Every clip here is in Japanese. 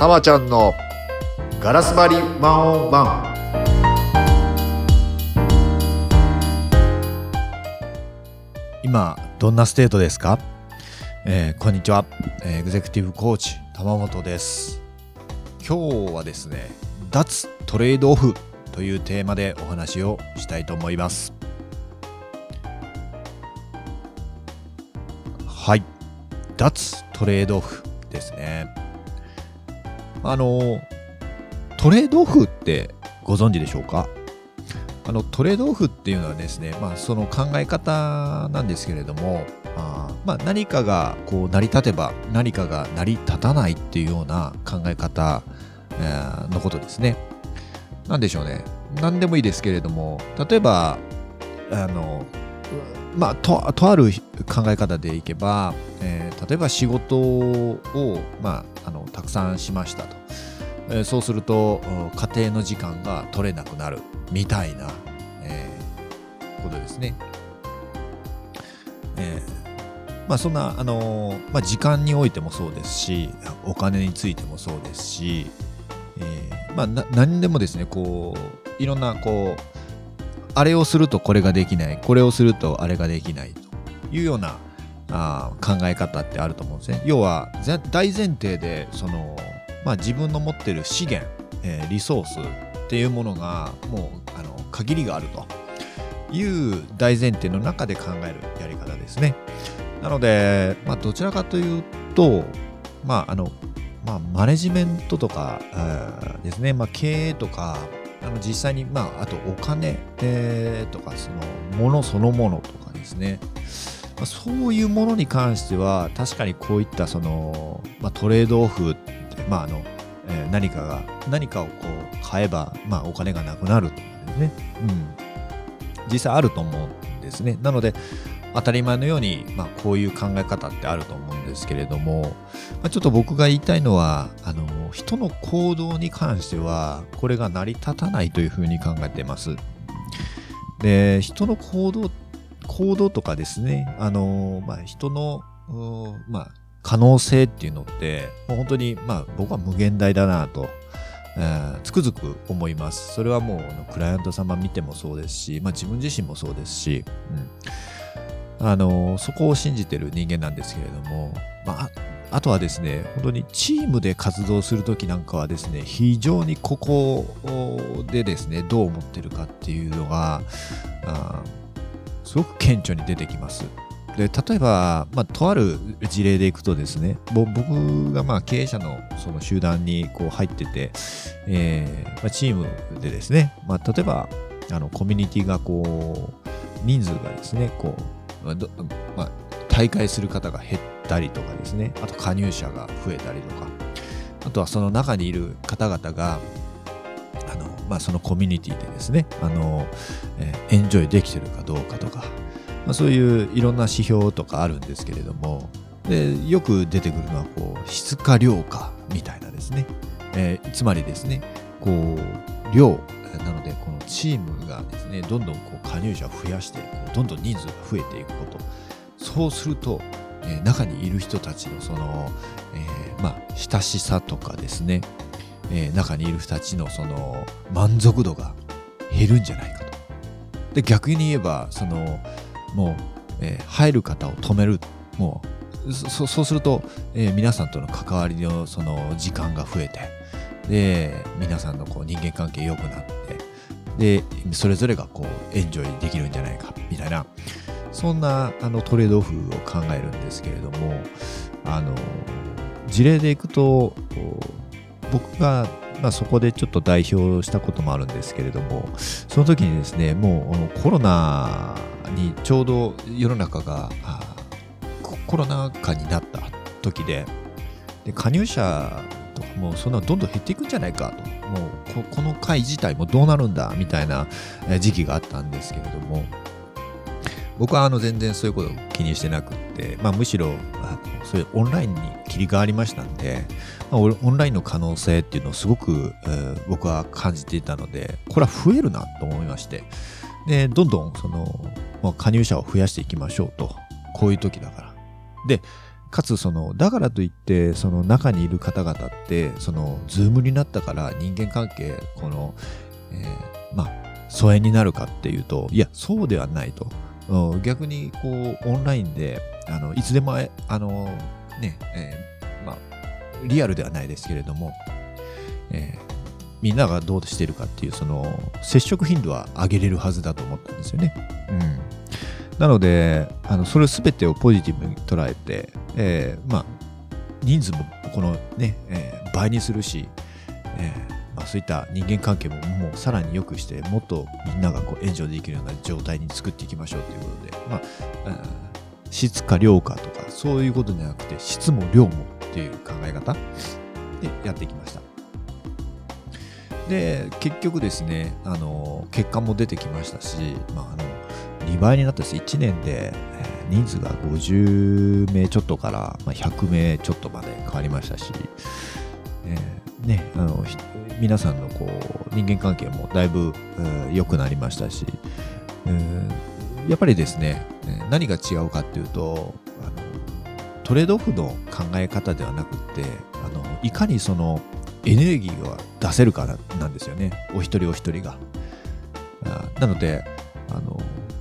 たまちゃんのガラス張りワンオンワン。今どんなステートですか、えーこんにちは、えーエグゼクティブコーチ玉本です。今日はですね脱トレードオフというテーマでお話をしたいと思います。はい。脱トレードオフですね。あのトレードオフってご存知でしょうか？あのトレードオフっていうのはですね、まあ、その考え方なんですけれども、あまあ、何かがこう成り立てば何かが成り立たないっていうような考え方、えーのことですね。なんでしょうね。何でもいいですけれども、例えば、あの、まあ、ととある考え方でいけば、えー例えば仕事を、まあ、のたくさんしましたと。えーそうすると家庭の時間が取れなくなるみたいな、えーことですね。えーまあそんな、あのーまあ、時間においてもそうですしお金についてもそうですし、えーまあ、な何でもですねこういろんなこうあれをするとこれができないこれをするとあれができないというようなあ考え方ってあると思うんですね。要は大前提でその、まあ、自分の持ってる資源、えーリソースっていうものがもうあの限りがあるという大前提の中で考えるやり方ですね。なので、まあ、どちらかというと、まああのまあ、マネジメントとか、えーですね、まあ、経営とかあの実際に、まあ、あとお金、えーとかそのものそのものとかですね、まあ、そういうものに関しては確かにこういったその、まあ、トレードオフって、まああのえー何かが何かをこう買えば、まあ、お金がなくなるとかですね、うん、実際あると思うんですね。なので当たり前のように、まあ、こういう考え方ってあると思うんですけれども、まあ、ちょっと僕が言いたいのはあの人の行動に関してはこれが成り立たないというふうに考えています。で人の行動行動とかですねあの、まあ、人の、まあ、可能性っていうのってもう本当に、まあ、僕は無限大だなと。えーつくづく思います。それはもうクライアント様見てもそうですし、まあ、自分自身もそうですし、うん、あのそこを信じてる人間なんですけれども、まあ、あとはですね本当にチームで活動する時なんかはですね非常にここでですねどう思ってるかっていうのがあすごく顕著に出てきます。で例えば、まあ、とある事例でいくとですねぼ僕がまあ経営者のその集団にこう入ってて、えーまあ、チームでですね、まあ、例えばあのコミュニティがこう人数がですねこうまあまあ、大会する方が減ったりとかですねあと加入者が増えたりとかあとはその中にいる方々が、まあ、そのコミュニティでですねあの、えーエンジョイできてるかどうかとか、まあ、そういういろんな指標とかあるんですけれどもでよく出てくるのはこう質か量かみたいなですね、えーつまりですねこう量なのでこのチームがですねどんどんこう加入者を増やしてこうどんどん人数が増えていくこと。そうすると、えー中にいる人たちのその、えーまあ、親しさとかですね、えー中にいる人たちのその満足度が減るんじゃないかと。で逆に言えばそのもう、えー入る方を止めるもうそうすると、えー皆さんとの関わりのその時間が増えてで皆さんのこう人間関係良くなってでそれぞれがこうエンジョイできるんじゃないかみたいなそんなあのトレードオフを考えるんですけれどもあの事例でいくと僕が、まあ、そこでちょっと代表したこともあるんですけれどもその時にですねもうコロナにちょうど世の中がコロナ禍になった時でで加入者とかもそんなどんどん減っていくんじゃないかと。もうこの会自体もどうなるんだみたいな時期があったんですけれども僕はあの全然そういうことを気にしてなくって、まあ、むしろあのそういうオンラインに切り替わりましたんで、まあオンラインの可能性っていうのをすごく、えー僕は感じていたのでこれは増えるなと思いましてでどんどんその、まあ、加入者を増やしていきましょうとこういう時だから。でかつそのだからといってその中にいる方々ってそのズームになったから人間関係この、えー、まあ疎遠になるかっていうといやそうではないと。逆にこうオンラインであのいつでもあのね、えー、まあリアルではないですけれども、えー、みんながどうしてるかっていうその接触頻度は上げれるはずだと思ったんですよね。うんなので、あのそれ全てをポジティブに捉えて、えー、まあ、人数もこのね、えー、倍にするし、えーまあ、そういった人間関係ももうさらに良くして、もっとみんながこう援助できるような状態に作っていきましょうということで、まあ、質か量かとか、そういうことじゃなくて、質も量もっていう考え方でやってきました。で、結局ですね、あの、結果も出てきましたし、まあ、あの、2倍になったし1年で人数が50名ちょっとから100名ちょっとまで変わりましたし、えー、ね、あの皆さんのこう人間関係もだいぶ良くなりましたし、え、やっぱりですね何が違うかっていうとあのトレードオフの考え方ではなくってあのいかにそのエネルギーを出せるかなんですよねお一人お一人が。なのであの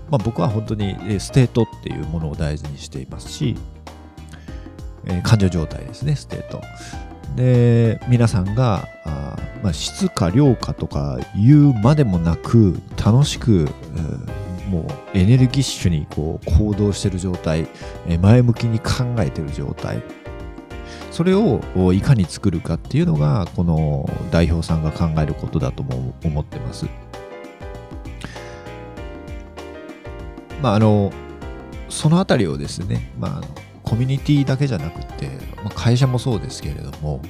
まあ、僕は本当にステートっていうものを大事にしていますし、えー、感情状態ですね、ステート。で、皆さんが、あまあ、質か量かとか言うまでもなく、楽しく、もうエネルギッシュにこう行動してる状態、え前向きに考えてる状態、それをいかに作るかっていうのが、この代表さんが考えることだとも思ってます。まあ、あのそのあたりをですね、まあ、コミュニティだけじゃなくて、まあ、会社もそうですけれども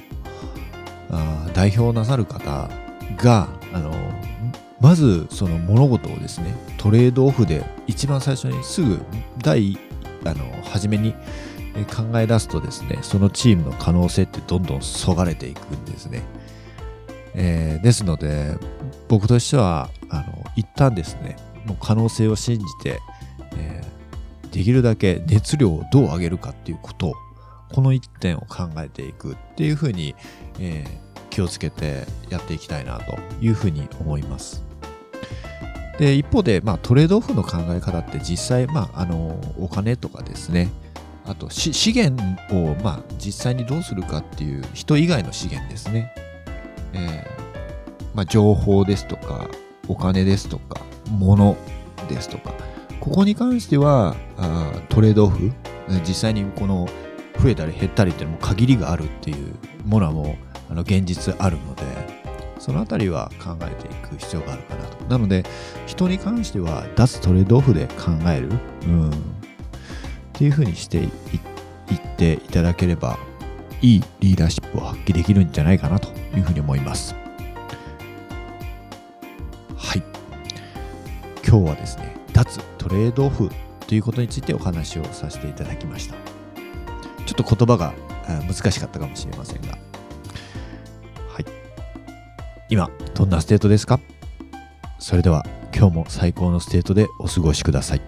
あ代表なさる方があのまずその物事をですねトレードオフで一番最初にすぐ第あの初めに考え出すとですねそのチームの可能性ってどんどんそがれていくんですね、えー、ですので僕としてはあの一旦ですねもう可能性を信じて、できるだけ熱量をどう上げるかっていうことこの一点を考えていくっていうふうに、えー、気をつけてやっていきたいなというふうに思います。で一方で、まあ、トレードオフの考え方って実際、まあ、あのお金とかですねあと資源を、まあ、実際にどうするかっていう人以外の資源ですね、えーまあ、情報ですとかお金ですとか物ですとかここに関してはあトレードオフ実際にこの増えたり減ったりっていうのも限りがあるっていうものはもうあの現実あるのでそのあたりは考えていく必要があるかなと。なので人に関しては脱トレードオフで考える、うん、っていうふうにしていっていただければいいリーダーシップを発揮できるんじゃないかなというふうに思います。はい。今日はですね脱トレードオフということについてお話をさせていただきました。ちょっと言葉が難しかったかもしれませんが。はい。今どんなステートですか？それでは今日も最高のステートでお過ごしください。